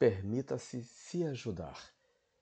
Permita-se se ajudar.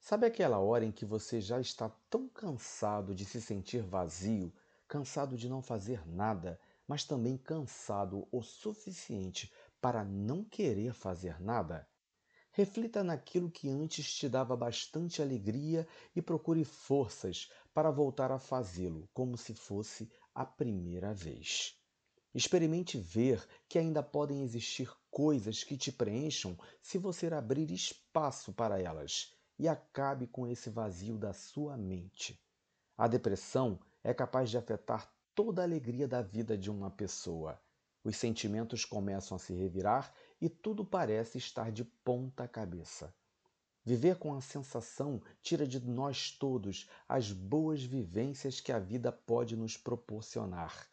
Sabe aquela hora em que você já está tão cansado de se sentir vazio, cansado de não fazer nada, mas também cansado o suficiente para não querer fazer nada? Reflita naquilo que antes te dava bastante alegria e procure forças para voltar a fazê-lo, como se fosse a primeira vez. Experimente ver que ainda podem existir coisas que te preencham se você abrir espaço para elas e acabe com esse vazio da sua mente. A depressão é capaz de afetar toda a alegria da vida de uma pessoa. Os sentimentos começam a se revirar e tudo parece estar de ponta cabeça. Viver com a sensação tira de nós todos as boas vivências que a vida pode nos proporcionar.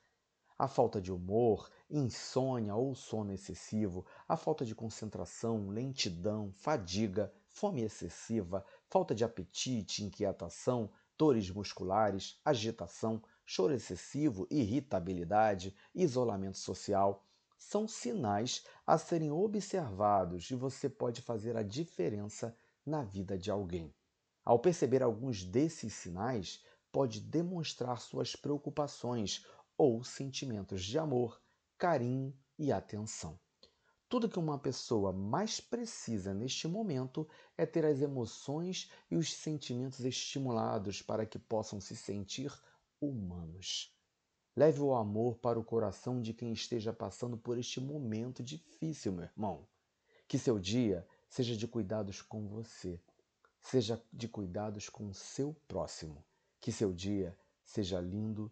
A falta de humor, insônia ou sono excessivo, a falta de concentração, lentidão, fadiga, fome excessiva, falta de apetite, inquietação, dores musculares, agitação, choro excessivo, irritabilidade, isolamento social são sinais a serem observados e você pode fazer a diferença na vida de alguém. Ao perceber alguns desses sinais, pode demonstrar suas preocupações ou sentimentos de amor, carinho e atenção. Tudo que uma pessoa mais precisa neste momento é ter as emoções e os sentimentos estimulados para que possam se sentir humanos. Leve o amor para o coração de quem esteja passando por este momento difícil, meu irmão. Que seu dia seja de cuidados com você, seja de cuidados com o seu próximo. Que seu dia seja lindo